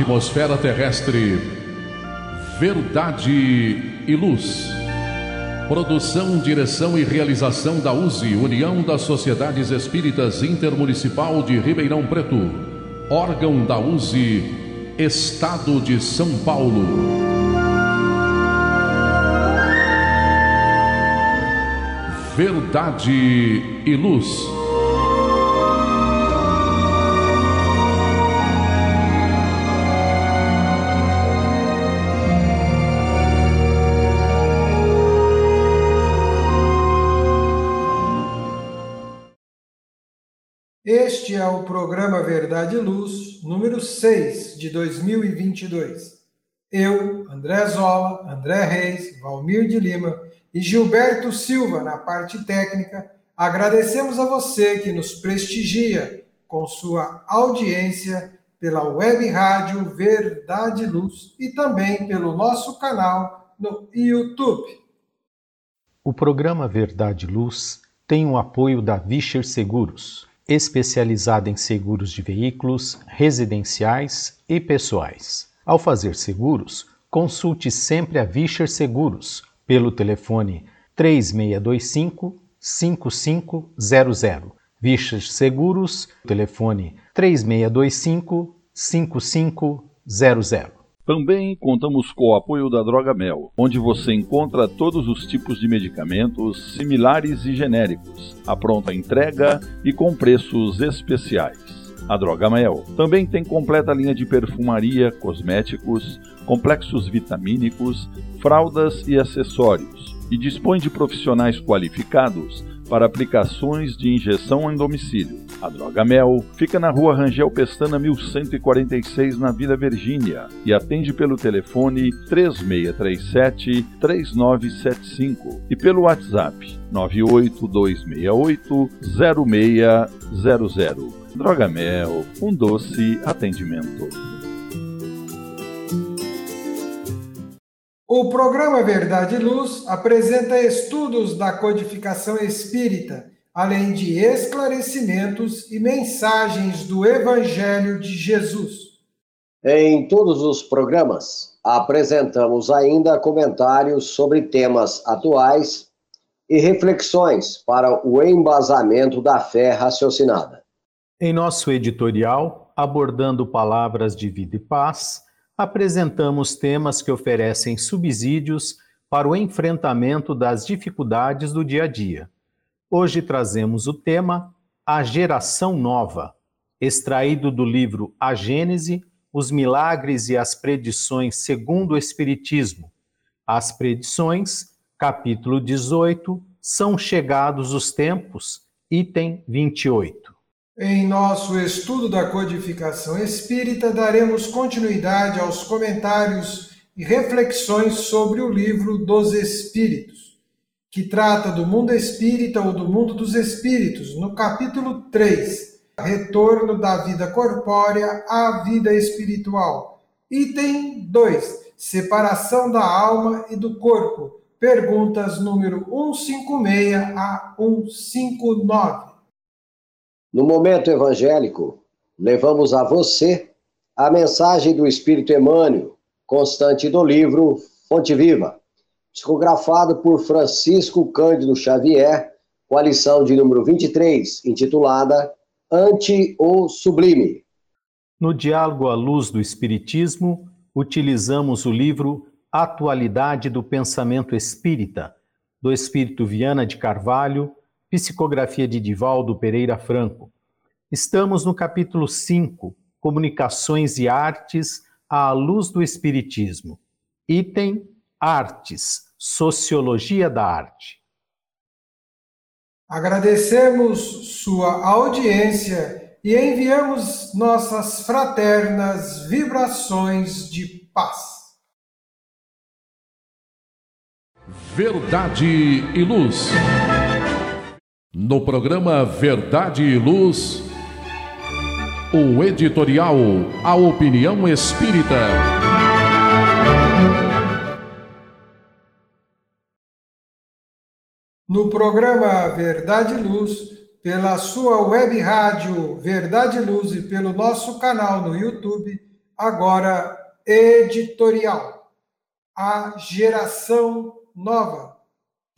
atmosfera terrestre. Verdade e Luz. Produção, direção e realização da USE, União das Sociedades Espíritas Intermunicipal de Ribeirão Preto. Órgão da USE, Estado de São Paulo. Verdade e Luz. Programa Verdade e Luz, número 6 de 2022. Eu, André Zola, André Reis, Valmir de Lima e Gilberto Silva na parte técnica, agradecemos a você que nos prestigia com sua audiência pela web rádio Verdade e Luz e também pelo nosso canal no YouTube. O programa Verdade e Luz tem o apoio da Vischer Seguros especializada em seguros de veículos, residenciais e pessoais. Ao fazer seguros, consulte sempre a Vischer Seguros pelo telefone 3625 5500. Vischer Seguros, telefone 3625 5500. Também contamos com o apoio da Droga Mel, onde você encontra todos os tipos de medicamentos similares e genéricos, a pronta entrega e com preços especiais. A Droga Mel também tem completa linha de perfumaria, cosméticos, complexos vitamínicos, fraldas e acessórios, e dispõe de profissionais qualificados para aplicações de injeção em domicílio. A Droga Mel fica na rua Rangel Pestana 1146, na Vila Virgínia, e atende pelo telefone 3637-3975 e pelo WhatsApp 98268-0600. Droga Mel, um doce atendimento. O programa Verdade e Luz apresenta estudos da codificação espírita, além de esclarecimentos e mensagens do Evangelho de Jesus. Em todos os programas, apresentamos ainda comentários sobre temas atuais e reflexões para o embasamento da fé raciocinada. Em nosso editorial, abordando palavras de vida e paz, apresentamos temas que oferecem subsídios para o enfrentamento das dificuldades do dia a dia. Hoje trazemos o tema A Geração Nova, extraído do livro A Gênese, os Milagres e as Predições segundo o Espiritismo. As predições, capítulo 18, são chegados os tempos, item 28. Em nosso estudo da codificação espírita, daremos continuidade aos comentários e reflexões sobre o livro dos Espíritos, que trata do mundo espírita ou do mundo dos espíritos, no capítulo 3, Retorno da vida corpórea à vida espiritual. Item 2, Separação da alma e do corpo. Perguntas número 156 a 159. No momento evangélico, levamos a você a mensagem do Espírito Emmanuel, constante do livro Fonte Viva, psicografado por Francisco Cândido Xavier, com a lição de número 23, intitulada Ante o Sublime. No diálogo à luz do Espiritismo, utilizamos o livro Atualidade do Pensamento Espírita, do Espírito Viana de Carvalho, Psicografia de Divaldo Pereira Franco. Estamos no capítulo 5, Comunicações e Artes à luz do Espiritismo. Item Artes, Sociologia da Arte. Agradecemos sua audiência e enviamos nossas fraternas vibrações de paz. Verdade e Luz. No programa Verdade e Luz, o editorial A Opinião Espírita. No programa Verdade e Luz, pela sua web rádio Verdade e Luz e pelo nosso canal no YouTube, Agora, editorial. A geração nova.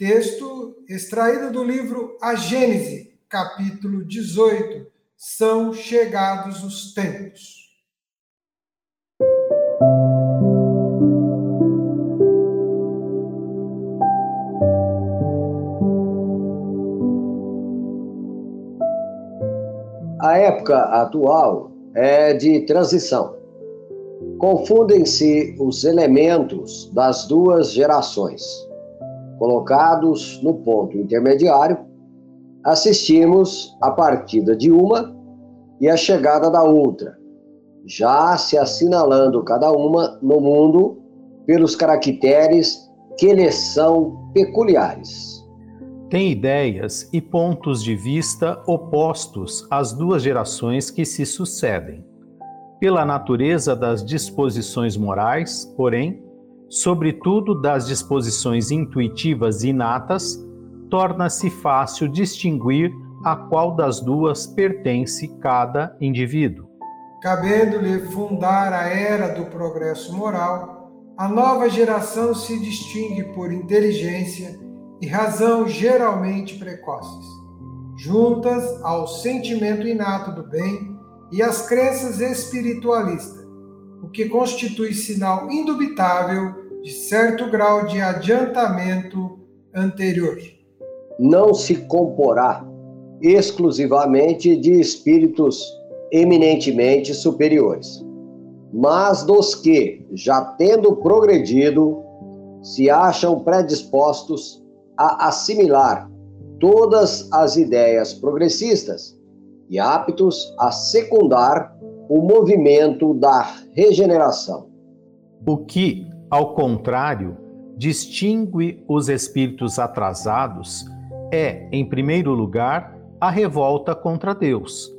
Texto extraído do livro A Gênese, capítulo 18. São chegados os tempos. A época atual é de transição. Confundem-se os elementos das duas gerações. Colocados no ponto intermediário, assistimos a partida de uma e a chegada da outra, já se assinalando cada uma no mundo pelos caracteres que lhes são peculiares tem ideias e pontos de vista opostos às duas gerações que se sucedem. Pela natureza das disposições morais, porém, sobretudo das disposições intuitivas inatas, torna-se fácil distinguir a qual das duas pertence cada indivíduo. Cabendo-lhe fundar a era do progresso moral, a nova geração se distingue por inteligência e razão geralmente precoces, juntas ao sentimento inato do bem e às crenças espiritualistas, o que constitui sinal indubitável de certo grau de adiantamento anterior. Não se comporá exclusivamente de espíritos eminentemente superiores, mas dos que, já tendo progredido, se acham predispostos a assimilar todas as ideias progressistas e aptos a secundar o movimento da regeneração. O que, ao contrário, distingue os espíritos atrasados é, em primeiro lugar, a revolta contra Deus,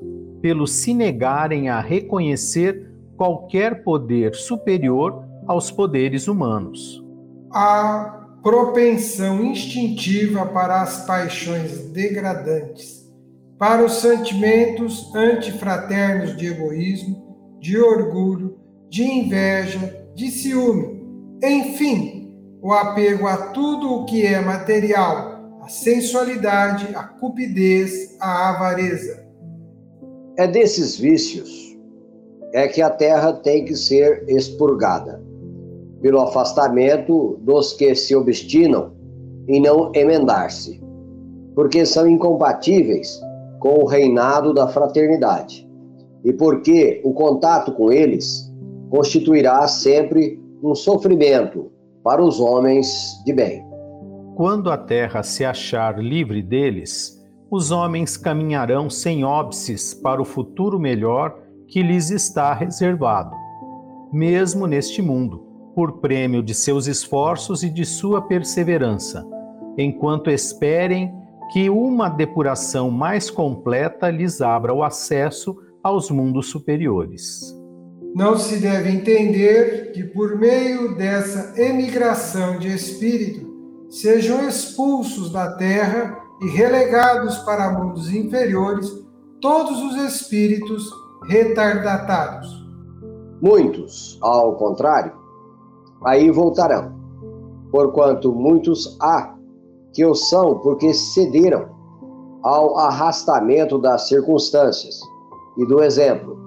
pelo se negarem a reconhecer qualquer poder superior aos poderes humanos. A propensão instintiva para as paixões degradantes, para os sentimentos antifraternos de egoísmo, de orgulho, de inveja, de ciúme, enfim, o apego a tudo o que é material, a sensualidade, a cupidez, a avareza. É desses vícios é que a terra tem que ser expurgada pelo afastamento dos que se obstinam em não emendar-se, porque são incompatíveis com o reinado da fraternidade, e porque o contato com eles constituirá sempre um sofrimento para os homens de bem. Quando a terra se achar livre deles, os homens caminharão sem óbices para o futuro melhor que lhes está reservado, mesmo neste mundo por prêmio de seus esforços e de sua perseverança, enquanto esperem que uma depuração mais completa lhes abra o acesso aos mundos superiores. Não se deve entender que, por meio dessa emigração de espírito, sejam expulsos da terra e relegados para mundos inferiores todos os espíritos retardatários. Muitos, ao contrário, aí voltarão. Porquanto muitos há que o são porque cederam ao arrastamento das circunstâncias e do exemplo.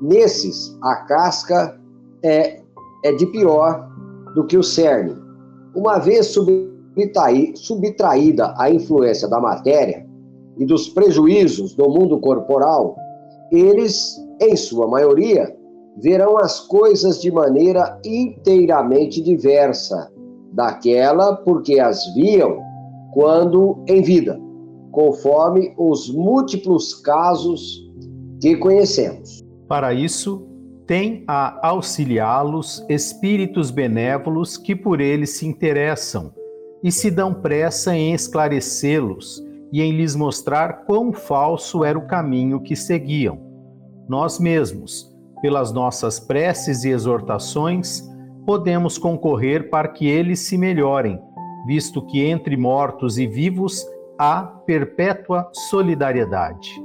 Nesses, a casca é, é de pior do que o cerne. Uma vez subtraída a influência da matéria e dos prejuízos do mundo corporal, eles, em sua maioria, verão as coisas de maneira inteiramente diversa daquela porque as viam quando em vida, conforme os múltiplos casos que conhecemos. Para isso, tem a auxiliá-los espíritos benévolos que por eles se interessam e se dão pressa em esclarecê-los e em lhes mostrar quão falso era o caminho que seguiam. Nós mesmos, pelas nossas preces e exortações, podemos concorrer para que eles se melhorem, visto que entre mortos e vivos há perpétua solidariedade.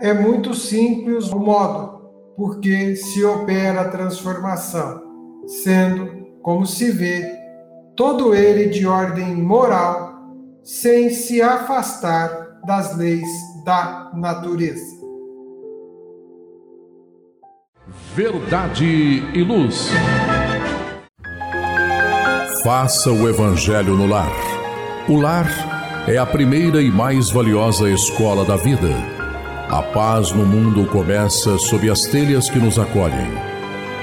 É muito simples o modo. Porque se opera a transformação, sendo, como se vê, todo ele de ordem moral, sem se afastar das leis da natureza. Verdade e luz. Faça o Evangelho no lar. O lar é a primeira e mais valiosa escola da vida. A paz no mundo começa sob as telhas que nos acolhem.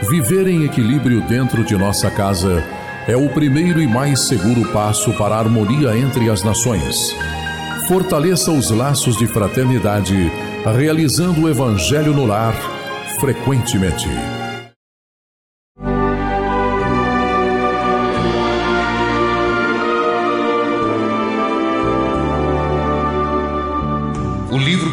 Viver em equilíbrio dentro de nossa casa é o primeiro e mais seguro passo para a harmonia entre as nações. Fortaleça os laços de fraternidade, realizando o Evangelho no lar frequentemente.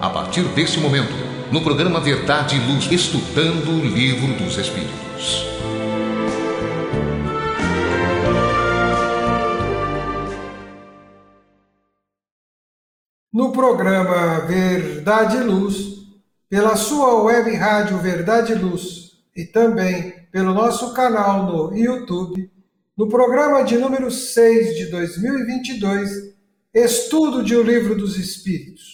A partir desse momento, no programa Verdade e Luz, estudando o livro dos Espíritos. No programa Verdade e Luz, pela sua web rádio Verdade e Luz e também pelo nosso canal no YouTube, no programa de número 6 de 2022, Estudo de O Livro dos Espíritos.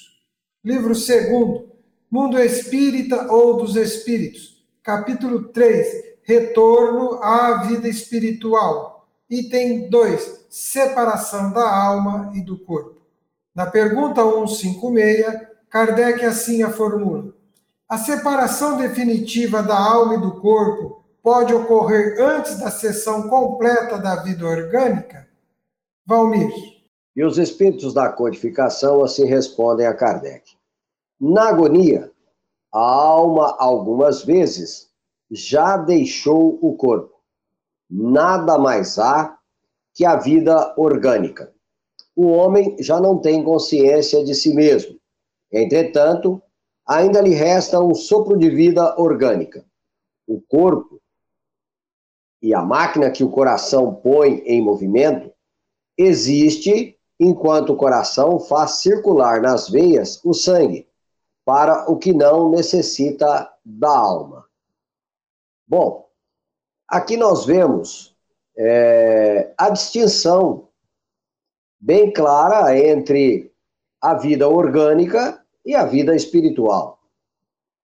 Livro 2, Mundo Espírita ou dos Espíritos. Capítulo 3, Retorno à Vida Espiritual. Item 2, Separação da Alma e do Corpo. Na pergunta 156, Kardec assim a formula. A separação definitiva da alma e do corpo pode ocorrer antes da cessão completa da vida orgânica? Valmir. E os espíritos da codificação assim respondem a Kardec. Na agonia, a alma algumas vezes já deixou o corpo. Nada mais há que a vida orgânica. O homem já não tem consciência de si mesmo. Entretanto, ainda lhe resta um sopro de vida orgânica. O corpo e a máquina que o coração põe em movimento existe enquanto o coração faz circular nas veias o sangue para o que não necessita da alma. Bom, aqui nós vemos é, a distinção bem clara entre a vida orgânica e a vida espiritual.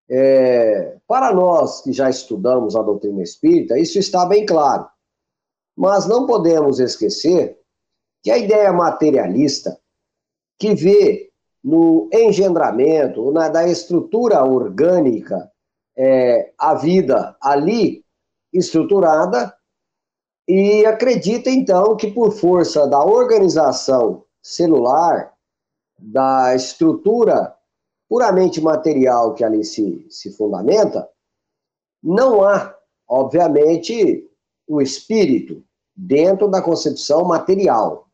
É, para nós que já estudamos a doutrina espírita, isso está bem claro. Mas não podemos esquecer que a ideia materialista, que vê no engendramento, na, da estrutura orgânica, é, a vida ali estruturada, e acredita então que por força da organização celular, da estrutura puramente material que ali se, se fundamenta, não há, obviamente, o espírito dentro da concepção material.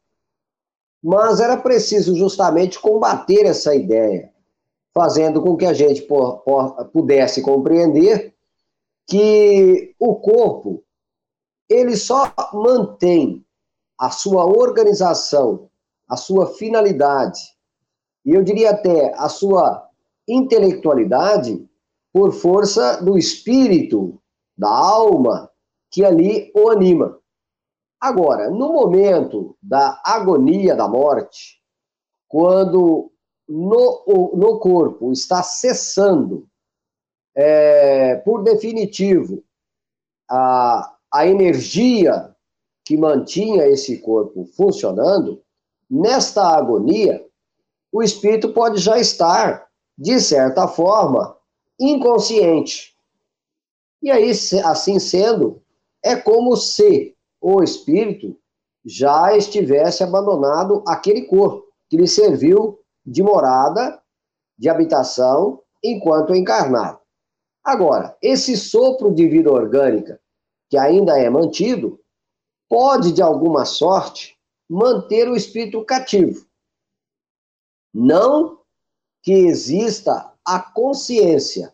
Mas era preciso justamente combater essa ideia, fazendo com que a gente pudesse compreender que o corpo ele só mantém a sua organização, a sua finalidade, e eu diria até a sua intelectualidade por força do espírito, da alma que ali o anima. Agora, no momento da agonia da morte, quando no, no corpo está cessando, é, por definitivo, a, a energia que mantinha esse corpo funcionando, nesta agonia, o espírito pode já estar de certa forma, inconsciente. E aí, assim sendo, é como se o espírito já estivesse abandonado aquele corpo que lhe serviu de morada, de habitação, enquanto encarnado. Agora, esse sopro de vida orgânica, que ainda é mantido, pode, de alguma sorte, manter o espírito cativo. Não que exista a consciência,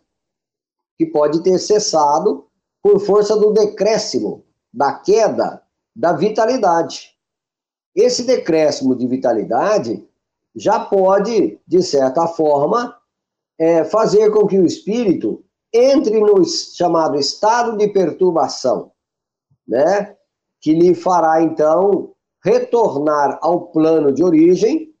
que pode ter cessado por força do decréscimo, da queda da vitalidade. Esse decréscimo de vitalidade já pode, de certa forma, é, fazer com que o espírito entre no chamado estado de perturbação, né? Que lhe fará então retornar ao plano de origem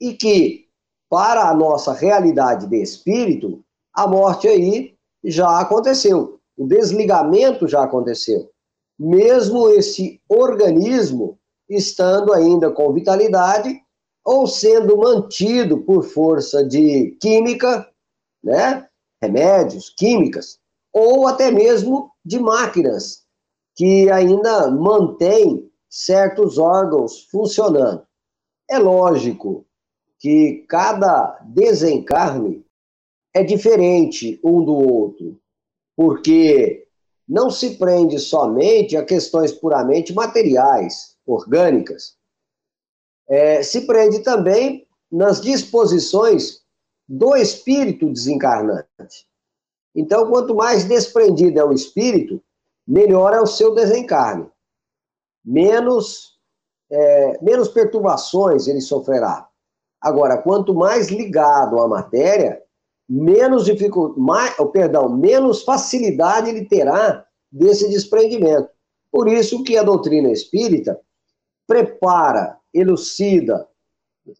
e que para a nossa realidade de espírito, a morte aí já aconteceu, o desligamento já aconteceu. Mesmo esse organismo estando ainda com vitalidade ou sendo mantido por força de química, né? remédios, químicas, ou até mesmo de máquinas que ainda mantêm certos órgãos funcionando. É lógico que cada desencarne é diferente um do outro, porque não se prende somente a questões puramente materiais, orgânicas. É, se prende também nas disposições do espírito desencarnante. Então, quanto mais desprendido é o espírito, melhor é o seu desencarne. Menos, é, menos perturbações ele sofrerá. Agora, quanto mais ligado à matéria, menos dificuldade, oh, perdão, menos facilidade ele terá desse desprendimento. Por isso que a doutrina espírita prepara, elucida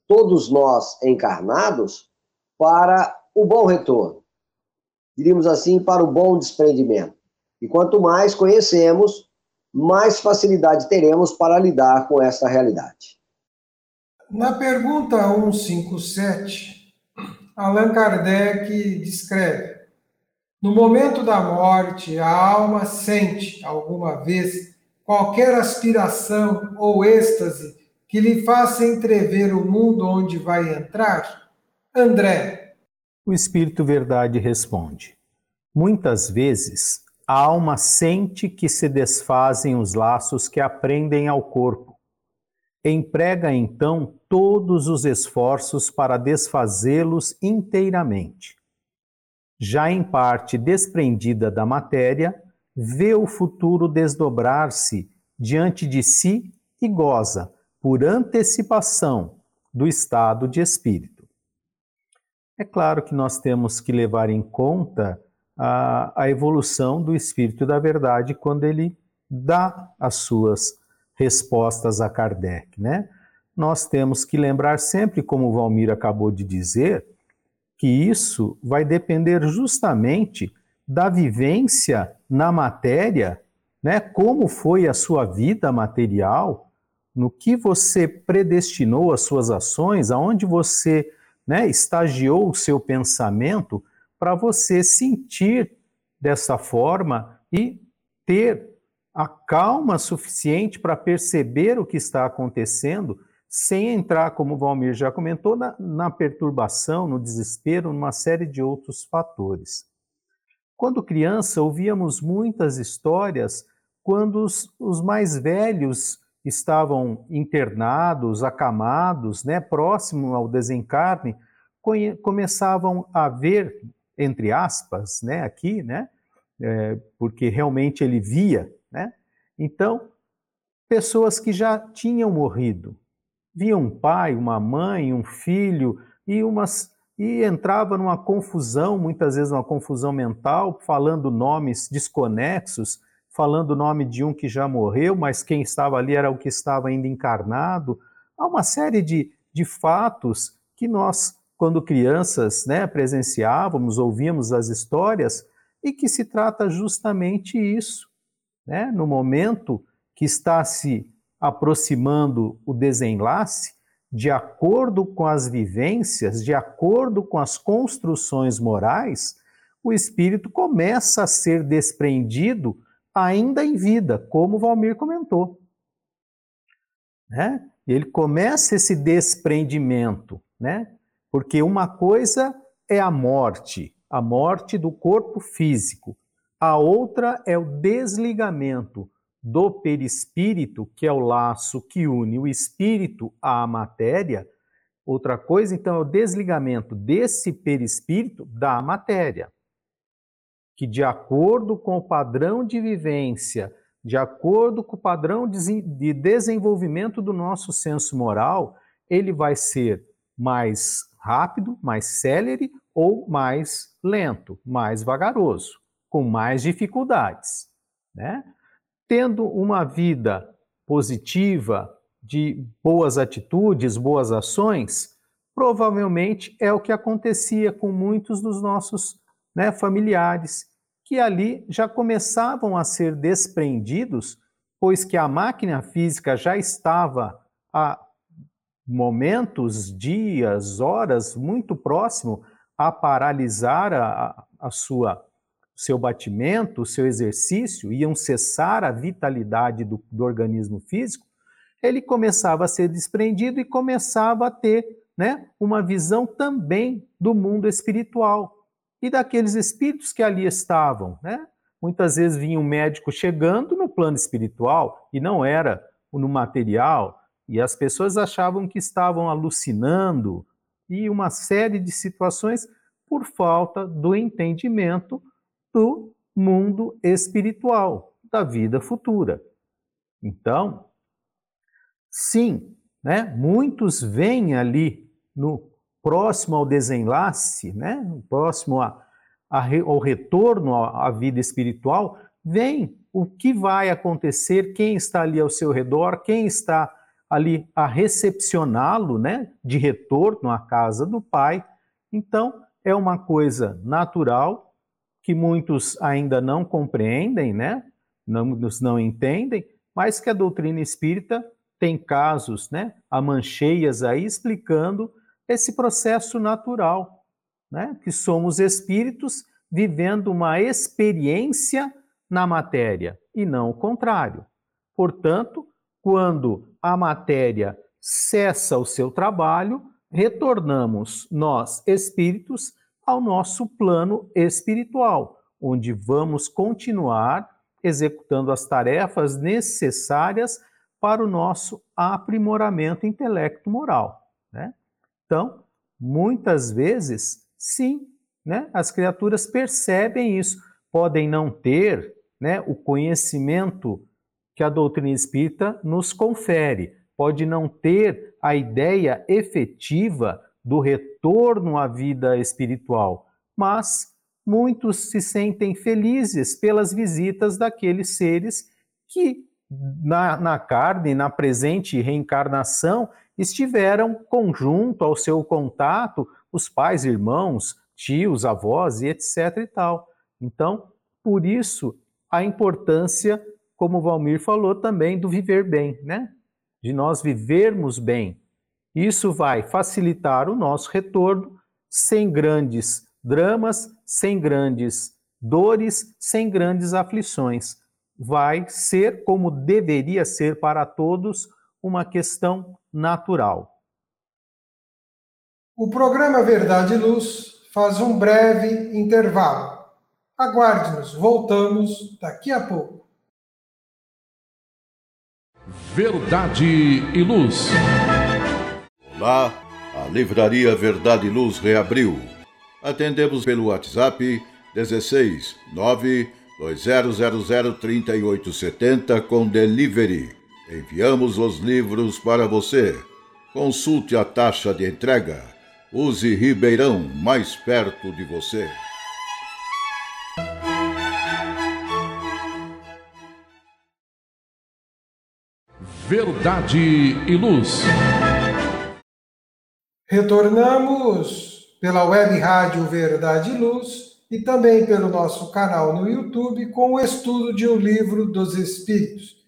todos nós encarnados para o bom retorno. Diríamos assim, para o bom desprendimento. E quanto mais conhecemos, mais facilidade teremos para lidar com essa realidade. Na pergunta 157, Allan Kardec descreve: No momento da morte, a alma sente, alguma vez, qualquer aspiração ou êxtase que lhe faça entrever o mundo onde vai entrar? André. O Espírito Verdade responde: Muitas vezes a alma sente que se desfazem os laços que aprendem ao corpo. Emprega então todos os esforços para desfazê-los inteiramente. Já em parte desprendida da matéria, vê o futuro desdobrar-se diante de si e goza, por antecipação, do estado de espírito. É claro que nós temos que levar em conta a, a evolução do espírito da verdade quando ele dá as suas respostas a Kardec, né? Nós temos que lembrar sempre, como o Valmir acabou de dizer, que isso vai depender justamente da vivência na matéria, né? Como foi a sua vida material, no que você predestinou as suas ações, aonde você né, estagiou o seu pensamento para você sentir dessa forma e ter a calma suficiente para perceber o que está acontecendo, sem entrar, como o Valmir já comentou, na, na perturbação, no desespero, numa série de outros fatores. Quando criança, ouvíamos muitas histórias quando os, os mais velhos estavam internados, acamados, né, próximo ao desencarne, começavam a ver, entre aspas, né, aqui, né, é, porque realmente ele via, né, então, pessoas que já tinham morrido, via um pai, uma mãe, um filho, e umas e entrava numa confusão, muitas vezes uma confusão mental, falando nomes desconexos, falando o nome de um que já morreu, mas quem estava ali era o que estava ainda encarnado. Há uma série de, de fatos que nós, quando crianças, né, presenciávamos, ouvíamos as histórias, e que se trata justamente isso. Né? No momento que está se aproximando o desenlace, de acordo com as vivências, de acordo com as construções morais, o espírito começa a ser desprendido ainda em vida, como Valmir comentou. Né? Ele começa esse desprendimento, né? porque uma coisa é a morte, a morte do corpo físico. A outra é o desligamento do perispírito, que é o laço que une o espírito à matéria. Outra coisa, então, é o desligamento desse perispírito da matéria, que de acordo com o padrão de vivência, de acordo com o padrão de desenvolvimento do nosso senso moral, ele vai ser mais rápido, mais célere ou mais lento, mais vagaroso, com mais dificuldades, né? Tendo uma vida positiva, de boas atitudes, boas ações, provavelmente é o que acontecia com muitos dos nossos né, familiares, que ali já começavam a ser desprendidos, pois que a máquina física já estava a momentos, dias, horas muito próximo a paralisar a, a sua seu batimento, o seu exercício, iam cessar a vitalidade do, do organismo físico, ele começava a ser desprendido e começava a ter né, uma visão também do mundo espiritual e daqueles espíritos que ali estavam. Né? Muitas vezes vinha um médico chegando no plano espiritual e não era no material, e as pessoas achavam que estavam alucinando e uma série de situações por falta do entendimento do mundo espiritual, da vida futura. Então, sim, né, muitos vêm ali no próximo ao desenlace, né, próximo a, a, ao retorno à, à vida espiritual, vem o que vai acontecer, quem está ali ao seu redor, quem está ali a recepcioná-lo, né, de retorno à casa do pai. Então, é uma coisa natural que muitos ainda não compreendem, né? Não, não entendem, mas que a doutrina espírita tem casos, né, amancheias aí explicando esse processo natural, né, que somos espíritos vivendo uma experiência na matéria e não o contrário. Portanto, quando a matéria cessa o seu trabalho, retornamos nós, espíritos, ao nosso plano espiritual, onde vamos continuar executando as tarefas necessárias para o nosso aprimoramento intelecto-moral. Né? Então, muitas vezes, sim, né, as criaturas percebem isso, podem não ter né, o conhecimento que a doutrina espírita nos confere. Pode não ter a ideia efetiva do retorno à vida espiritual, mas muitos se sentem felizes pelas visitas daqueles seres que, na, na carne, na presente reencarnação, estiveram conjunto ao seu contato, os pais, irmãos, tios, avós e etc. e tal. Então, por isso, a importância como o Valmir falou também, do viver bem, né? De nós vivermos bem. Isso vai facilitar o nosso retorno sem grandes dramas, sem grandes dores, sem grandes aflições. Vai ser como deveria ser para todos uma questão natural. O programa Verdade e Luz faz um breve intervalo. Aguarde-nos, voltamos daqui a pouco. Verdade e Luz. Olá, a Livraria Verdade e Luz reabriu. Atendemos pelo WhatsApp 16 9 2000 3870 com delivery. Enviamos os livros para você. Consulte a taxa de entrega. Use Ribeirão mais perto de você. Verdade e Luz. Retornamos pela web rádio Verdade e Luz e também pelo nosso canal no YouTube com o estudo de um livro dos Espíritos.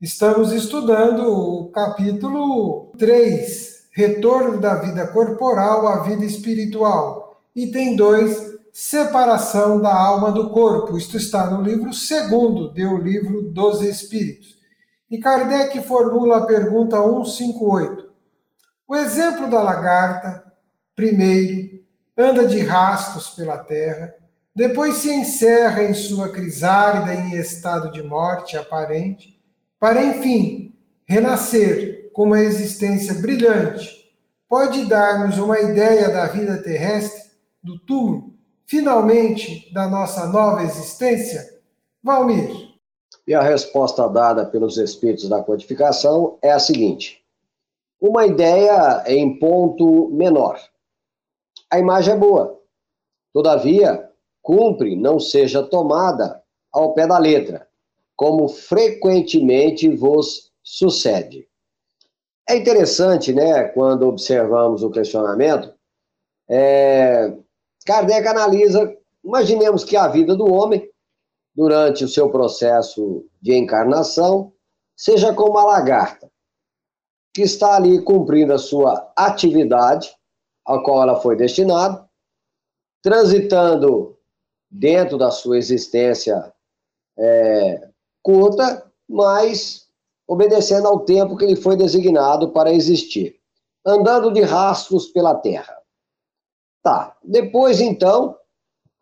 Estamos estudando o capítulo 3, Retorno da Vida Corporal à Vida Espiritual. Item 2, Separação da Alma do Corpo. Isto está no livro segundo do livro dos Espíritos. E Kardec formula a pergunta 158. O exemplo da lagarta, primeiro, anda de rastos pela terra, depois se encerra em sua crisálida em estado de morte aparente, para enfim renascer com uma existência brilhante. Pode dar-nos uma ideia da vida terrestre, do túmulo, finalmente da nossa nova existência? Valmir. E a resposta dada pelos espíritos da codificação é a seguinte: uma ideia em ponto menor. A imagem é boa, todavia, cumpre não seja tomada ao pé da letra, como frequentemente vos sucede. É interessante, né, quando observamos o questionamento, é, Kardec analisa, imaginemos que a vida do homem durante o seu processo de encarnação, seja como a lagarta, que está ali cumprindo a sua atividade, a qual ela foi destinada, transitando dentro da sua existência é, curta, mas obedecendo ao tempo que lhe foi designado para existir, andando de rastros pela terra. Tá, depois então,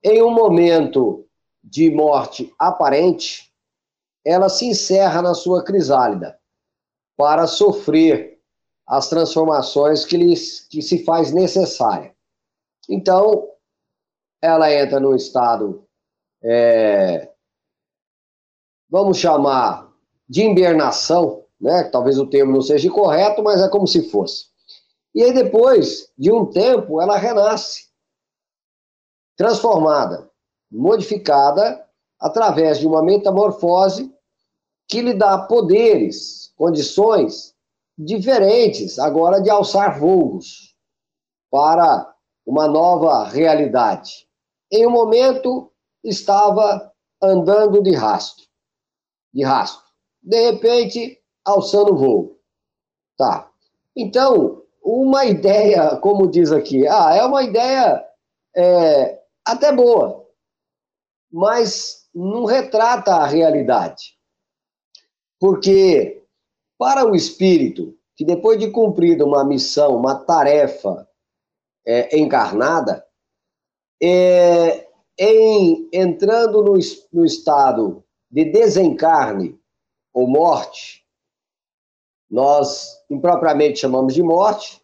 em um momento de morte aparente, ela se encerra na sua crisálida para sofrer as transformações que, lhe, que se faz necessária. Então, ela entra num estado, é, vamos chamar de hibernação, né? talvez o termo não seja correto, mas é como se fosse. E aí, depois de um tempo, ela renasce, transformada modificada através de uma metamorfose que lhe dá poderes, condições diferentes agora de alçar voos para uma nova realidade. Em um momento estava andando de rastro, de rastro. De repente, alçando voo. Tá. Então, uma ideia, como diz aqui, ah, é uma ideia é, até boa, mas não retrata a realidade. Porque para o espírito, que depois de cumprida uma missão, uma tarefa é, encarnada, é, em entrando no, no estado de desencarne ou morte, nós impropriamente chamamos de morte,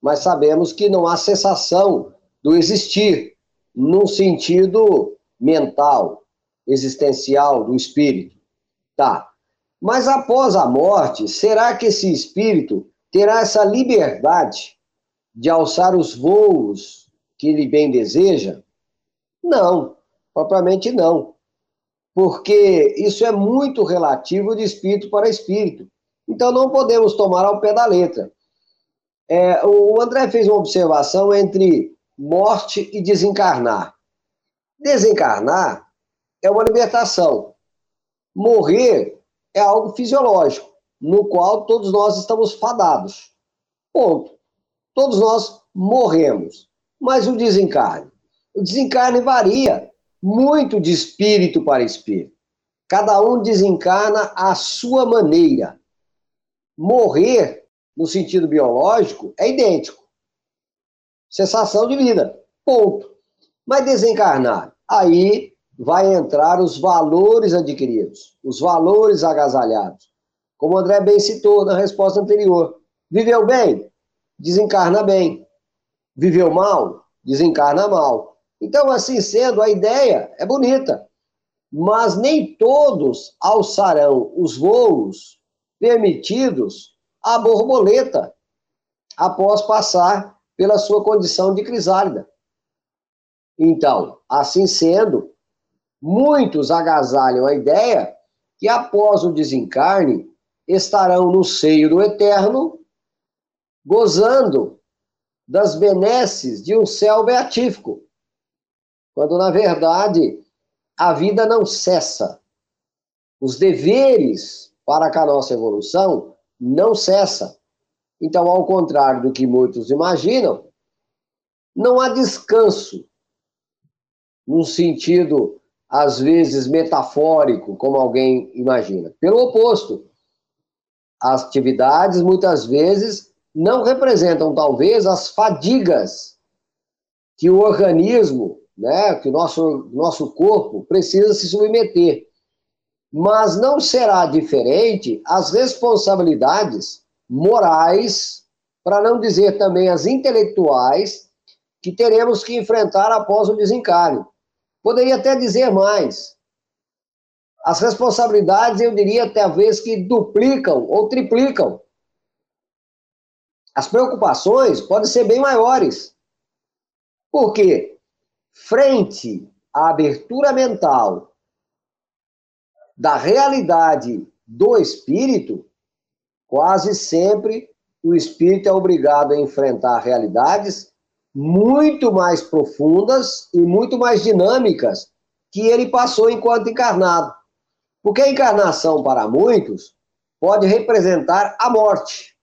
mas sabemos que não há cessação do existir, num sentido mental, existencial do espírito. Tá. Mas após a morte, será que esse espírito terá essa liberdade de alçar os voos que ele bem deseja? Não, propriamente não. Porque isso é muito relativo de espírito para espírito. Então não podemos tomar ao pé da letra. É, o André fez uma observação entre morte e desencarnar. Desencarnar é uma libertação. Morrer é algo fisiológico, no qual todos nós estamos fadados. Ponto. Todos nós morremos. Mas o desencarne? O desencarne varia muito de espírito para espírito. Cada um desencarna à sua maneira. Morrer, no sentido biológico, é idêntico. Cessação de vida. Ponto. Mas desencarnar, aí vai entrar os valores adquiridos, os valores agasalhados. Como o André bem citou na resposta anterior. Viveu bem? Desencarna bem. Viveu mal? Desencarna mal. Então, assim sendo, a ideia é bonita, mas nem todos alçarão os voos permitidos à borboleta após passar pela sua condição de crisálida. Então, assim sendo, muitos agasalham a ideia que após o desencarne estarão no seio do eterno, gozando das benesses de um céu beatífico, quando na verdade a vida não cessa. Os deveres para com a nossa evolução não cessa. Então, ao contrário do que muitos imaginam, não há descanso num sentido, às vezes, metafórico, como alguém imagina. Pelo oposto, as atividades, muitas vezes, não representam, talvez, as fadigas que o organismo, né, que o nosso, nosso corpo precisa se submeter. Mas não será diferente as responsabilidades morais, para não dizer também as intelectuais, que teremos que enfrentar após o desencarne. Poderia até dizer mais. As responsabilidades, eu diria, talvez que duplicam ou triplicam. As preocupações podem ser bem maiores. Porque, frente à abertura mental da realidade do espírito, quase sempre o espírito é obrigado a enfrentar realidades muito mais profundas e muito mais dinâmicas que ele passou enquanto encarnado. Porque a encarnação, para muitos, pode representar a morte.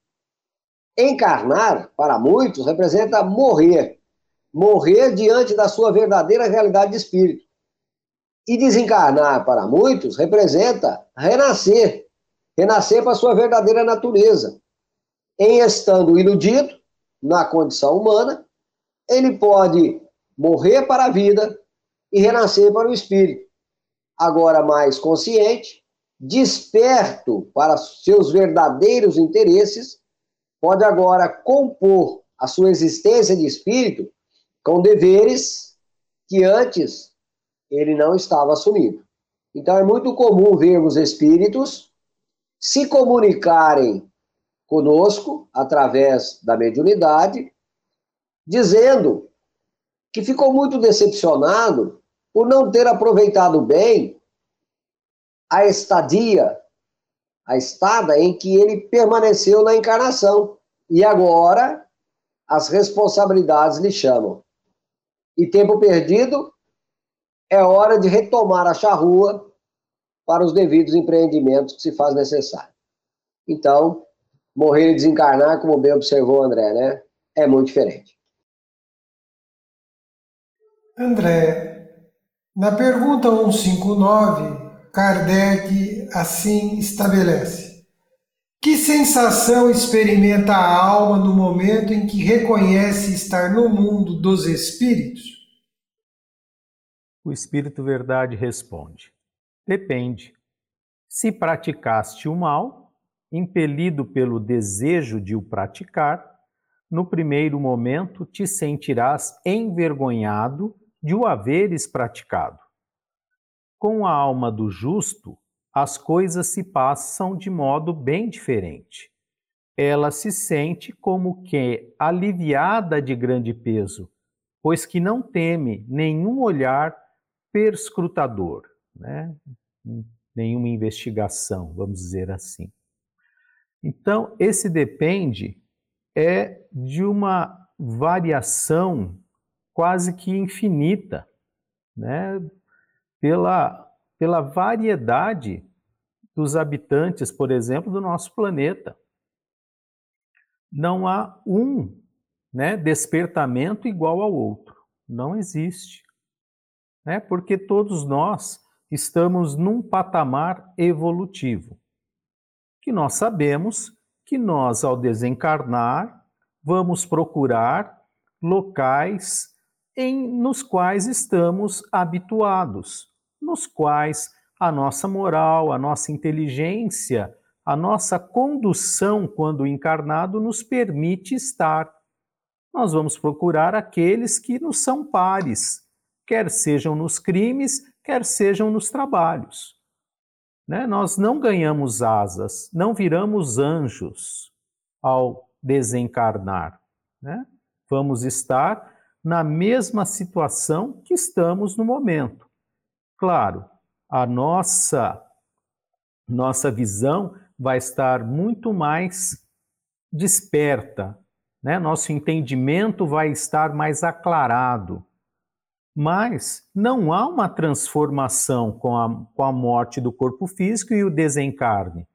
Encarnar, para muitos, representa morrer morrer diante da sua verdadeira realidade de espírito. E desencarnar, para muitos, representa renascer renascer para a sua verdadeira natureza. Em estando iludido na condição humana, ele pode morrer para a vida e renascer para o espírito. Agora mais consciente, desperto para seus verdadeiros interesses, pode agora compor a sua existência de espírito com deveres que antes ele não estava assumindo. Então é muito comum vermos espíritos se comunicarem conosco através da mediunidade, dizendo que ficou muito decepcionado por não ter aproveitado bem a estadia, a estada em que ele permaneceu na encarnação. E agora as responsabilidades lhe chamam e tempo perdido, é hora de retomar a charrua para os devidos empreendimentos que se faz necessário. Então, morrer e desencarnar, como bem observou André, né? É muito diferente. André, na pergunta 159, Kardec assim estabelece: Que sensação experimenta a alma no momento em que reconhece estar no mundo dos espíritos? O Espírito Verdade responde: Depende. Se praticaste o mal, impelido pelo desejo de o praticar, no primeiro momento te sentirás envergonhado de o haveres praticado. Com a alma do justo, as coisas se passam de modo bem diferente. Ela se sente como que aliviada de grande peso, pois que não teme nenhum olhar perscrutador, né? nenhuma investigação, vamos dizer assim. Então, esse depende é de uma variação quase que infinita, né? pela, pela variedade dos habitantes, por exemplo, do nosso planeta. Não há um né, despertamento igual ao outro. Não existe né? porque todos nós estamos num patamar evolutivo, que nós sabemos que nós, ao desencarnar, vamos procurar locais em, nos quais estamos habituados, nos quais a nossa moral, a nossa inteligência, a nossa condução quando encarnado nos permite estar. Nós vamos procurar aqueles que nos são pares, quer sejam nos crimes, quer sejam nos trabalhos. Né? Nós não ganhamos asas, não viramos anjos ao desencarnar. Né? Vamos estar na mesma situação que estamos no momento. Claro, a nossa nossa visão vai estar muito mais desperta, né? Nosso entendimento vai estar mais aclarado. Mas não há uma transformação com a, com a morte do corpo físico e o desencarne.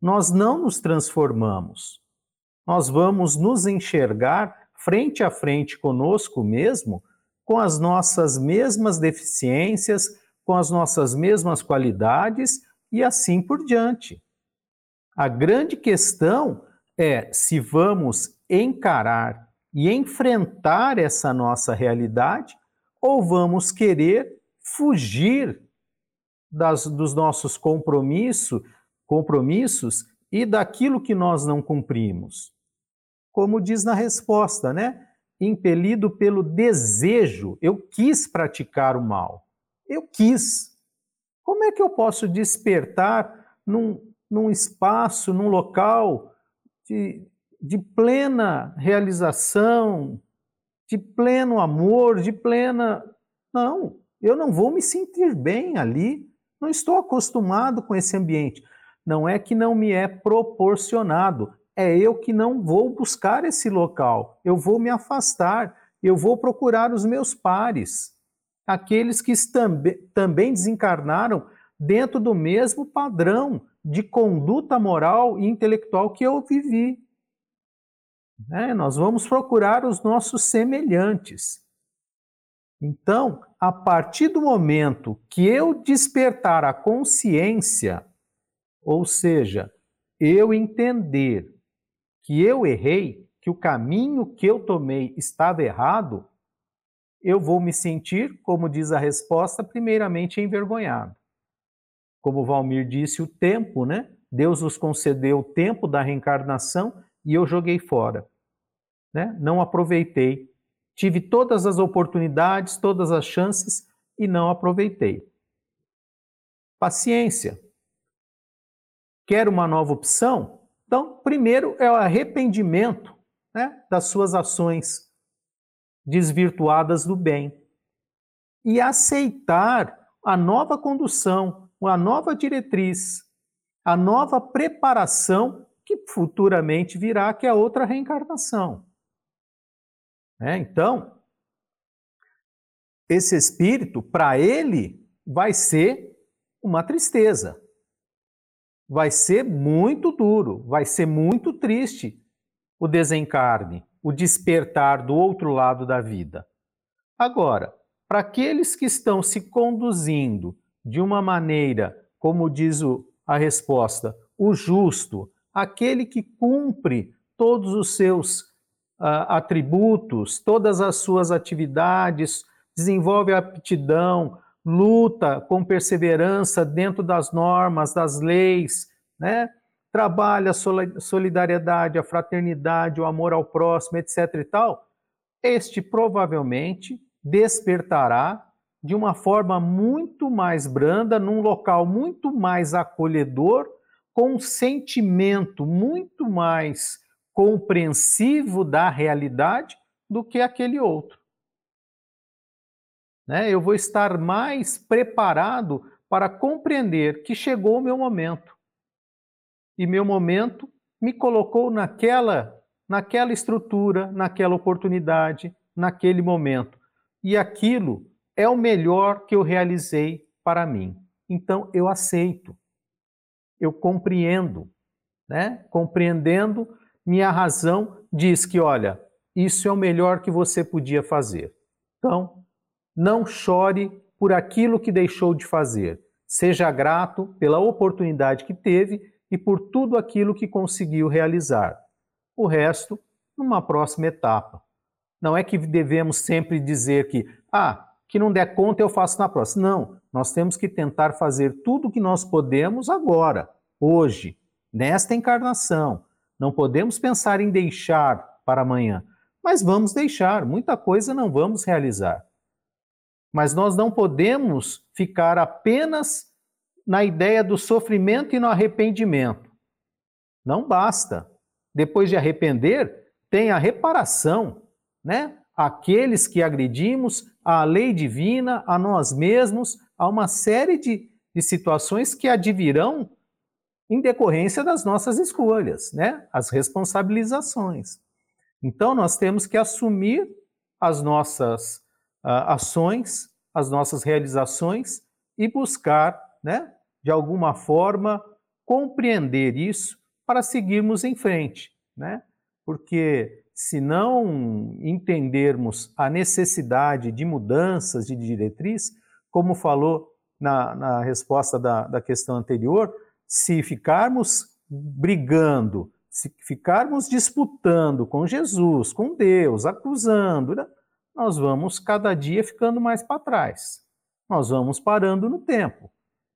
Nós não nos transformamos. Nós vamos nos enxergar frente a frente conosco mesmo, com as nossas mesmas deficiências, com as nossas mesmas qualidades e assim por diante. A grande questão é se vamos encarar e enfrentar essa nossa realidade, ou vamos querer fugir das, dos nossos compromisso, compromissos e daquilo que nós não cumprimos. Como diz na resposta, né? Impelido pelo desejo, eu quis praticar o mal. Eu quis. Como é que eu posso despertar num, num espaço, num local de, de plena realização, de pleno amor, de plena. Não, eu não vou me sentir bem ali. Não estou acostumado com esse ambiente. Não é que não me é proporcionado, é eu que não vou buscar esse local. Eu vou me afastar, eu vou procurar os meus pares, aqueles que também desencarnaram dentro do mesmo padrão de conduta moral e intelectual que eu vivi. Né? Nós vamos procurar os nossos semelhantes. Então, a partir do momento que eu despertar a consciência, ou seja, eu entender que eu errei, que o caminho que eu tomei estava errado, eu vou me sentir, como diz a resposta, primeiramente envergonhado. Como Valmir disse, o tempo, né? Deus nos concedeu o tempo da reencarnação e eu joguei fora né? não aproveitei. Tive todas as oportunidades, todas as chances e não aproveitei. Paciência. Quer uma nova opção? Então, primeiro é o arrependimento né, das suas ações desvirtuadas do bem e aceitar a nova condução, a nova diretriz, a nova preparação que futuramente virá, que é outra reencarnação. É, então, esse espírito, para ele, vai ser uma tristeza. Vai ser muito duro, vai ser muito triste o desencarne, o despertar do outro lado da vida. Agora, para aqueles que estão se conduzindo de uma maneira, como diz o, a resposta, o justo, aquele que cumpre todos os seus uh, atributos, todas as suas atividades, desenvolve aptidão, luta com perseverança dentro das normas, das leis, né? trabalha a solidariedade, a fraternidade, o amor ao próximo, etc. e tal, este provavelmente despertará de uma forma muito mais branda, num local muito mais acolhedor, com um sentimento muito mais compreensivo da realidade do que aquele outro. Né? Eu vou estar mais preparado para compreender que chegou o meu momento. E meu momento me colocou naquela, naquela estrutura, naquela oportunidade, naquele momento. E aquilo é o melhor que eu realizei para mim. Então eu aceito. Eu compreendo, né? Compreendendo minha razão diz que, olha, isso é o melhor que você podia fazer. Então, não chore por aquilo que deixou de fazer. Seja grato pela oportunidade que teve e por tudo aquilo que conseguiu realizar. O resto, numa próxima etapa. Não é que devemos sempre dizer que, ah, que não der conta eu faço na próxima. Não, nós temos que tentar fazer tudo o que nós podemos agora, hoje, nesta encarnação não podemos pensar em deixar para amanhã, mas vamos deixar, muita coisa não vamos realizar. Mas nós não podemos ficar apenas na ideia do sofrimento e no arrependimento. Não basta. Depois de arrepender, tem a reparação, né? Aqueles que agredimos, à lei divina, a nós mesmos, a uma série de, de situações que advirão em decorrência das nossas escolhas, né? As responsabilizações. Então nós temos que assumir as nossas ações, as nossas realizações e buscar, né, de alguma forma compreender isso para seguirmos em frente, né? Porque se não entendermos a necessidade de mudanças de diretriz, como falou na, na resposta da, da questão anterior, se ficarmos brigando, Se ficarmos disputando com Jesus, com Deus, acusando, né, nós vamos cada dia ficando mais para trás. Nós vamos parando no tempo.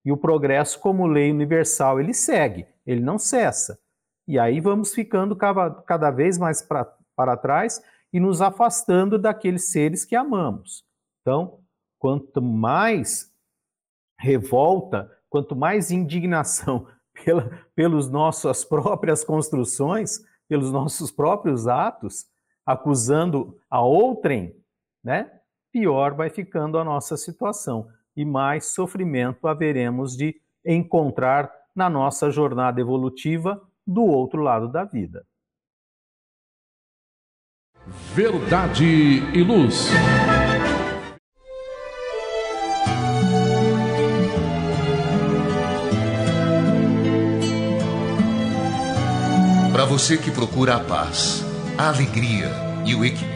E o progresso, como lei universal, ele segue, ele não cessa. E aí vamos ficando cada vez mais para trás e nos afastando daqueles seres que amamos. Então, quanto mais revolta, quanto mais indignação pela, pelas nossas próprias construções, pelos nossos próprios atos, acusando a outrem, né? Pior vai ficando a nossa situação e mais sofrimento haveremos de encontrar na nossa jornada evolutiva do outro lado da vida. Verdade e luz. Para você que procura a paz, a alegria e o equilíbrio,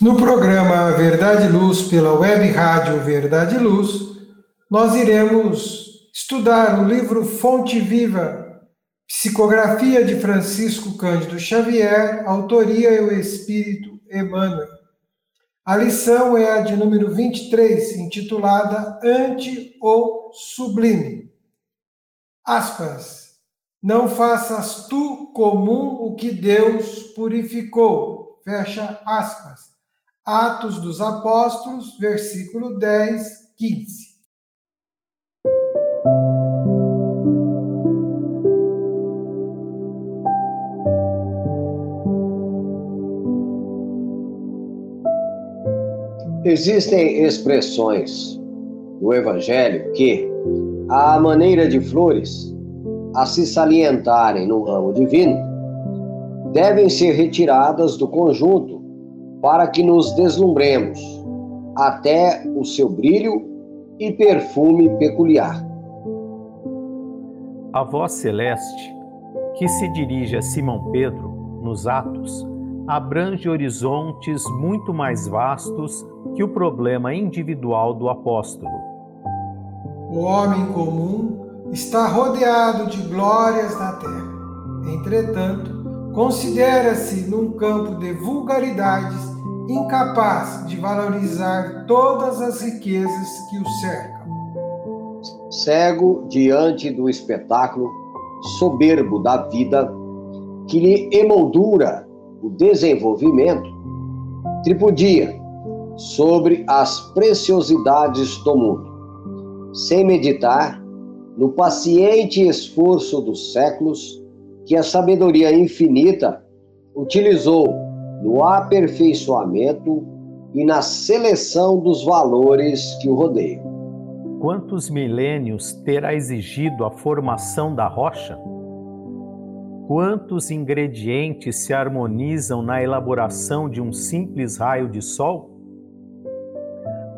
No programa Verdade e Luz pela Web Rádio Verdade e Luz, nós iremos estudar o livro Fonte Viva, Psicografia de Francisco Cândido Xavier, autoria e o Espírito Emmanuel. A lição é a de número 23, intitulada Ante ou Sublime. Aspas. Não faças tu comum o que Deus purificou. Fecha aspas. Atos dos Apóstolos, versículo 10, 15. Existem expressões no Evangelho que, à maneira de flores, a se salientarem no ramo divino, devem ser retiradas do conjunto para que nos deslumbremos até o seu brilho e perfume peculiar. A voz celeste, que se dirige a Simão Pedro nos Atos, abrange horizontes muito mais vastos que o problema individual do apóstolo. O homem comum está rodeado de glórias na terra. Entretanto, considera-se num campo de vulgaridades incapaz de valorizar todas as riquezas que o cercam. Cego diante do espetáculo soberbo da vida que lhe emoldura o desenvolvimento, tripudia sobre as preciosidades do mundo, sem meditar no paciente esforço dos séculos que a sabedoria infinita utilizou no aperfeiçoamento e na seleção dos valores que o rodeiam. Quantos milênios terá exigido a formação da rocha? Quantos ingredientes se harmonizam na elaboração de um simples raio de sol?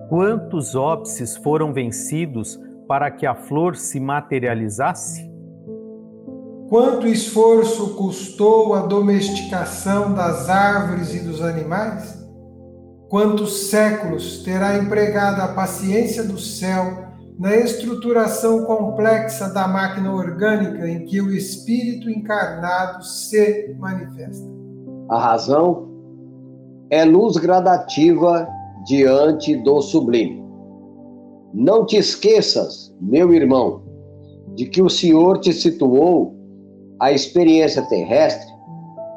Quantos óbices foram vencidos para que a flor se materializasse? Quanto esforço custou a domesticação das árvores e dos animais? Quantos séculos terá empregado a paciência do céu na estruturação complexa da máquina orgânica em que o espírito encarnado se manifesta? A razão é luz gradativa diante do sublime. Não te esqueças, meu irmão, de que o Senhor te situou a experiência terrestre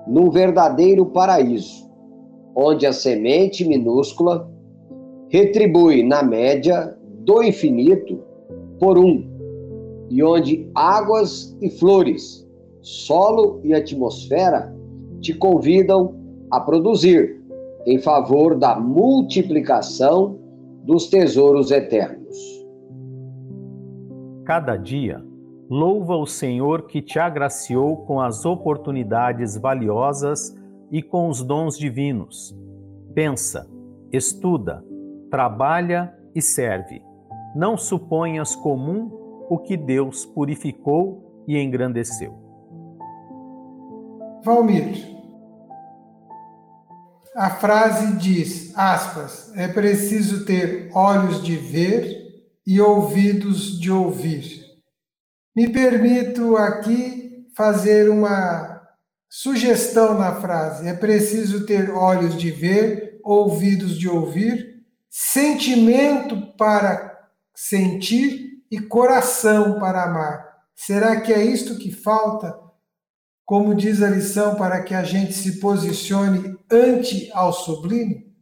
num verdadeiro paraíso, onde a semente minúscula retribui, na média, do infinito por um, e onde águas e flores, solo e atmosfera te convidam a produzir em favor da multiplicação dos tesouros eternos. Cada dia Louva o Senhor que te agraciou com as oportunidades valiosas e com os dons divinos. Pensa, estuda, trabalha e serve. Não suponhas comum o que Deus purificou e engrandeceu. Valmir, a frase diz, aspas, é preciso ter olhos de ver e ouvidos de ouvir. Me permito aqui fazer uma sugestão na frase. É preciso ter olhos de ver, ouvidos de ouvir, sentimento para sentir e coração para amar. Será que é isto que falta? Como diz a lição, para que a gente se posicione ante ao sublime?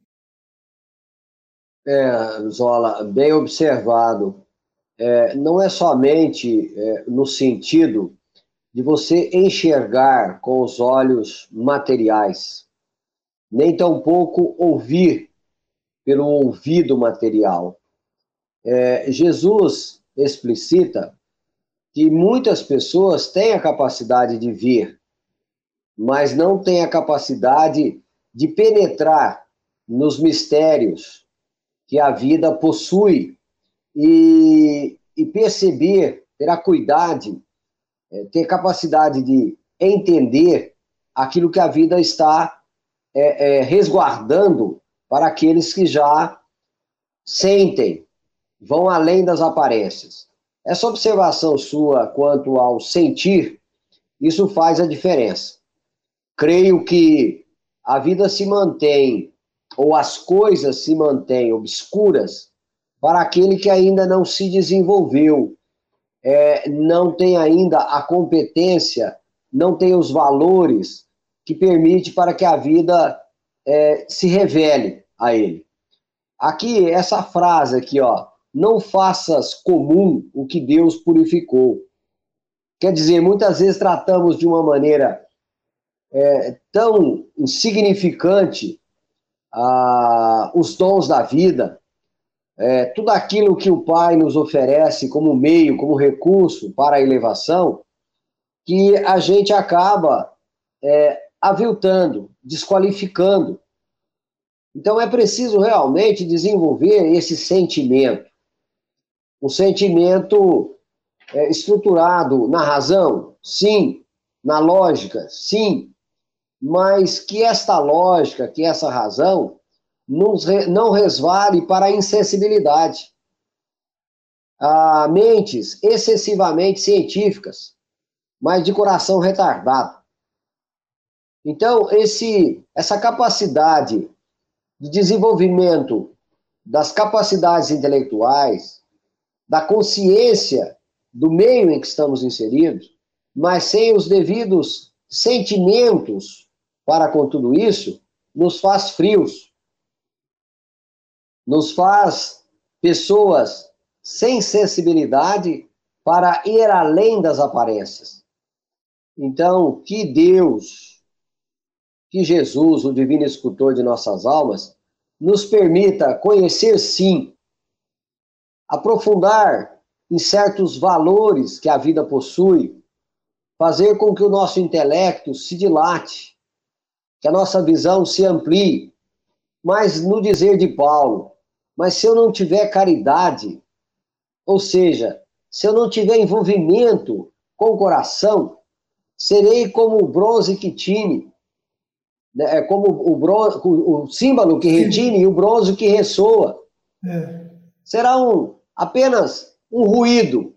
É, Zola, bem observado. É, não é somente é, no sentido de você enxergar com os olhos materiais, nem tampouco ouvir pelo ouvido material. É, Jesus explicita que muitas pessoas têm a capacidade de ver, mas não têm a capacidade de penetrar nos mistérios que a vida possui e, e perceber, ter a é, ter capacidade de entender aquilo que a vida está é, é, resguardando para aqueles que já sentem, vão além das aparências. Essa observação sua quanto ao sentir, isso faz a diferença. Creio que a vida se mantém, ou as coisas se mantêm obscuras, para aquele que ainda não se desenvolveu, é, não tem ainda a competência, não tem os valores que permite para que a vida é, se revele a ele. Aqui, essa frase aqui, ó, não faças comum o que Deus purificou. Quer dizer, muitas vezes tratamos de uma maneira é, tão insignificante ah, os dons da vida, é, tudo aquilo que o Pai nos oferece como meio, como recurso para a elevação, que a gente acaba é, aviltando, desqualificando. Então é preciso realmente desenvolver esse sentimento um sentimento é, estruturado na razão? Sim. Na lógica? Sim. Mas que esta lógica, que essa razão, não resvale para a insensibilidade. a mentes excessivamente científicas, mas de coração retardado. Então, esse, essa capacidade de desenvolvimento das capacidades intelectuais, da consciência do meio em que estamos inseridos, mas sem os devidos sentimentos para com tudo isso, nos faz frios, nos faz pessoas sem sensibilidade para ir além das aparências. Então, que Deus, que Jesus, o divino escultor de nossas almas, nos permita conhecer sim aprofundar em certos valores que a vida possui, fazer com que o nosso intelecto se dilate, que a nossa visão se amplie. Mas no dizer de Paulo, mas se eu não tiver caridade, ou seja, se eu não tiver envolvimento com o coração, serei como o bronze que tine, né? é como o, bronze, o símbolo que retine e o bronze que ressoa. É. Será um, apenas um ruído,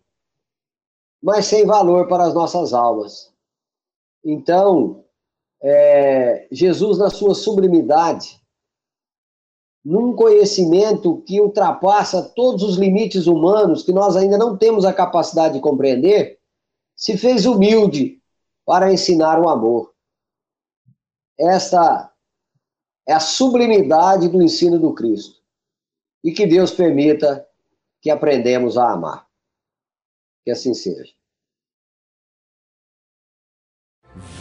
mas sem valor para as nossas almas. Então, é, Jesus, na sua sublimidade, num conhecimento que ultrapassa todos os limites humanos, que nós ainda não temos a capacidade de compreender, se fez humilde para ensinar o amor. Esta é a sublimidade do ensino do Cristo. E que Deus permita que aprendemos a amar. Que assim seja.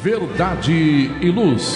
Verdade e luz.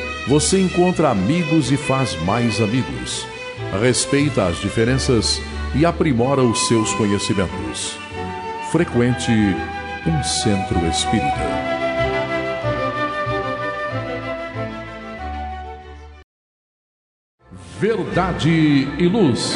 você encontra amigos e faz mais amigos respeita as diferenças e aprimora os seus conhecimentos. Frequente um centro espírita. Verdade e Luz.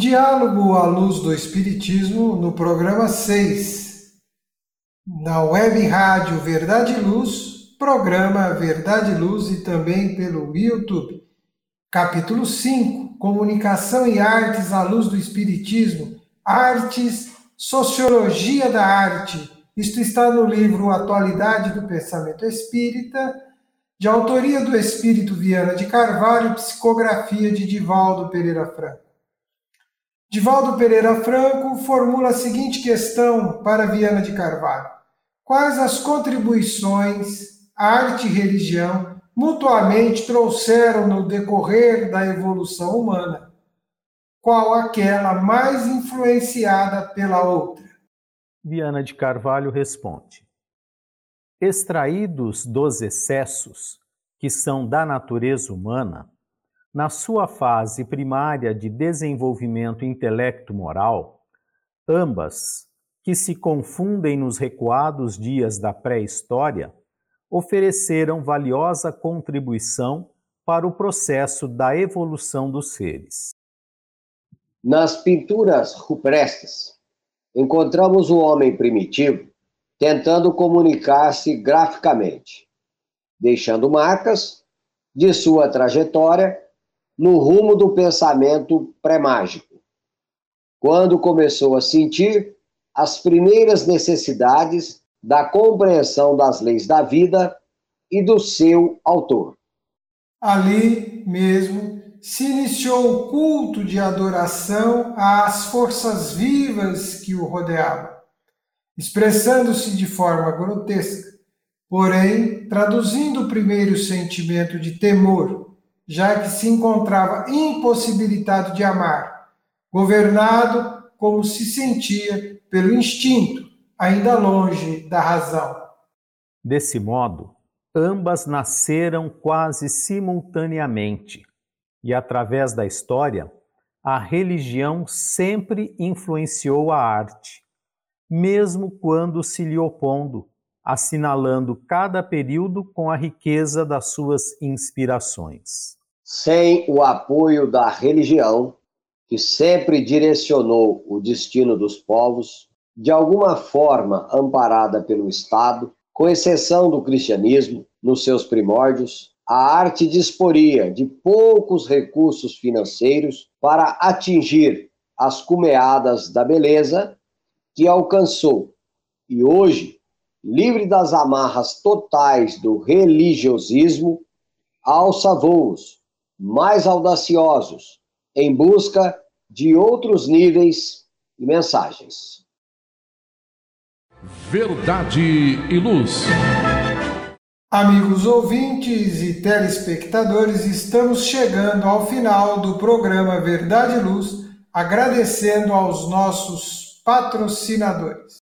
Diálogo à luz do Espiritismo no programa 6, na web rádio Verdade e Luz, programa Verdade e Luz e também pelo YouTube. Capítulo 5 Comunicação e Artes à Luz do Espiritismo, Artes, Sociologia da Arte. Isto está no livro Atualidade do Pensamento Espírita, de autoria do Espírito Viana de Carvalho, psicografia de Divaldo Pereira Franco. Divaldo Pereira Franco formula a seguinte questão para Viana de Carvalho: Quais as contribuições arte e religião mutuamente trouxeram no decorrer da evolução humana? Qual aquela mais influenciada pela outra? Viana de Carvalho responde: Extraídos dos excessos que são da natureza humana, na sua fase primária de desenvolvimento intelecto-moral, ambas, que se confundem nos recuados dias da pré-história, ofereceram valiosa contribuição para o processo da evolução dos seres. Nas pinturas rupestres, encontramos o homem primitivo tentando comunicar-se graficamente, deixando marcas de sua trajetória no rumo do pensamento pré-mágico, quando começou a sentir as primeiras necessidades da compreensão das leis da vida e do seu autor. Ali mesmo se iniciou o culto de adoração às forças vivas que o rodeavam, expressando-se de forma grotesca, porém traduzindo o primeiro sentimento de temor já que se encontrava impossibilitado de amar, governado como se sentia pelo instinto, ainda longe da razão. Desse modo, ambas nasceram quase simultaneamente, e através da história, a religião sempre influenciou a arte, mesmo quando se lhe opondo, assinalando cada período com a riqueza das suas inspirações sem o apoio da religião, que sempre direcionou o destino dos povos, de alguma forma amparada pelo Estado, com exceção do cristianismo, nos seus primórdios, a arte disporia de poucos recursos financeiros para atingir as cumeadas da beleza que alcançou. E hoje, livre das amarras totais do religiosismo, alça voos mais audaciosos, em busca de outros níveis e mensagens. Verdade e Luz. Amigos ouvintes e telespectadores, estamos chegando ao final do programa Verdade e Luz, agradecendo aos nossos patrocinadores.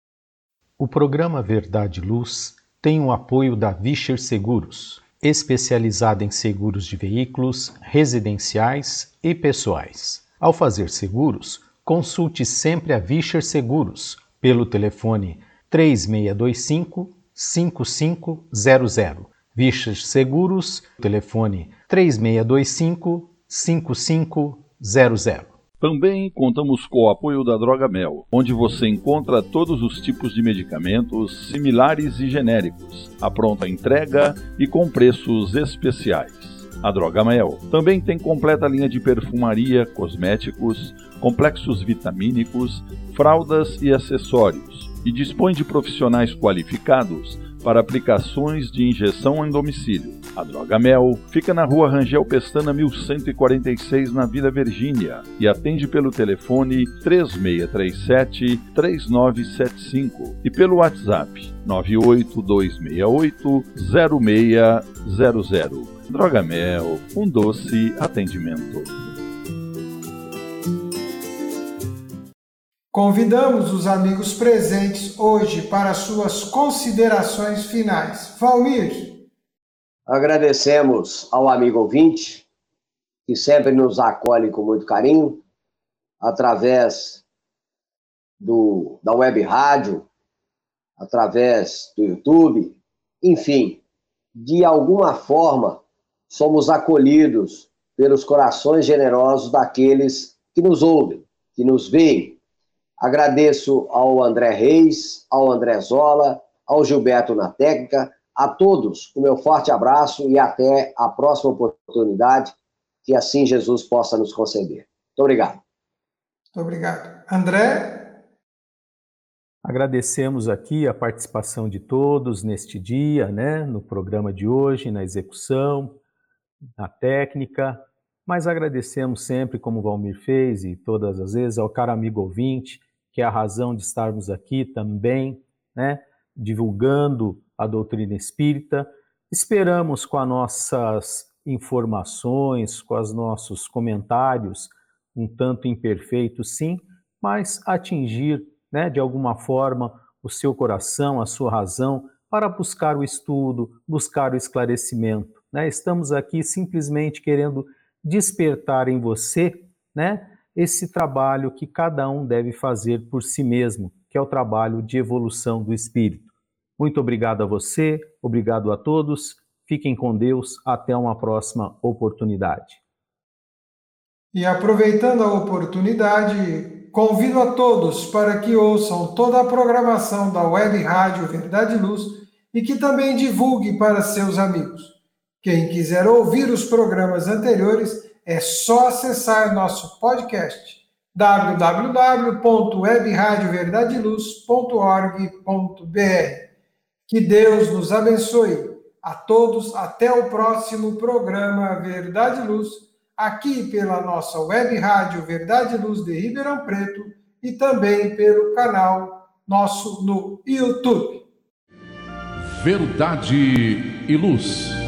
O programa Verdade e Luz tem o apoio da Vischer Seguros especializada em seguros de veículos, residenciais e pessoais. Ao fazer seguros, consulte sempre a Vischer Seguros pelo telefone 3625 5500. Vischer Seguros, telefone 3625 5500. Também contamos com o apoio da Droga Mel, onde você encontra todos os tipos de medicamentos similares e genéricos, a pronta entrega e com preços especiais. A Droga Mel também tem completa linha de perfumaria, cosméticos, complexos vitamínicos, fraldas e acessórios, e dispõe de profissionais qualificados para aplicações de injeção em domicílio. A Droga Mel fica na rua Rangel Pestana 1146, na Vila Virgínia, e atende pelo telefone 3637-3975 e pelo WhatsApp 98268-0600. Droga Mel, um doce atendimento. Convidamos os amigos presentes hoje para suas considerações finais. Valmir. Agradecemos ao amigo ouvinte, que sempre nos acolhe com muito carinho, através do, da web rádio, através do YouTube, enfim, de alguma forma somos acolhidos pelos corações generosos daqueles que nos ouvem, que nos veem Agradeço ao André Reis, ao André Zola, ao Gilberto na técnica, a todos o meu forte abraço e até a próxima oportunidade, que assim Jesus possa nos conceder. Muito obrigado. Muito obrigado. André? Agradecemos aqui a participação de todos neste dia, né, no programa de hoje, na execução, na técnica, mas agradecemos sempre, como o Valmir fez e todas as vezes, ao caro amigo ouvinte que é a razão de estarmos aqui também, né, divulgando a doutrina espírita. Esperamos com as nossas informações, com os nossos comentários, um tanto imperfeitos, sim, mas atingir, né, de alguma forma, o seu coração, a sua razão, para buscar o estudo, buscar o esclarecimento. Né? Estamos aqui simplesmente querendo despertar em você, né, esse trabalho que cada um deve fazer por si mesmo, que é o trabalho de evolução do espírito. Muito obrigado a você, obrigado a todos. Fiquem com Deus, até uma próxima oportunidade. E aproveitando a oportunidade, convido a todos para que ouçam toda a programação da Web Rádio Verdade e Luz e que também divulgue para seus amigos. Quem quiser ouvir os programas anteriores, é só acessar nosso podcast www.webradioverdadeluz.org.br. Que Deus nos abençoe. A todos, até o próximo programa Verdade Luz, aqui pela nossa web rádio Verdade Luz de Ribeirão Preto e também pelo canal nosso no YouTube. Verdade e Luz.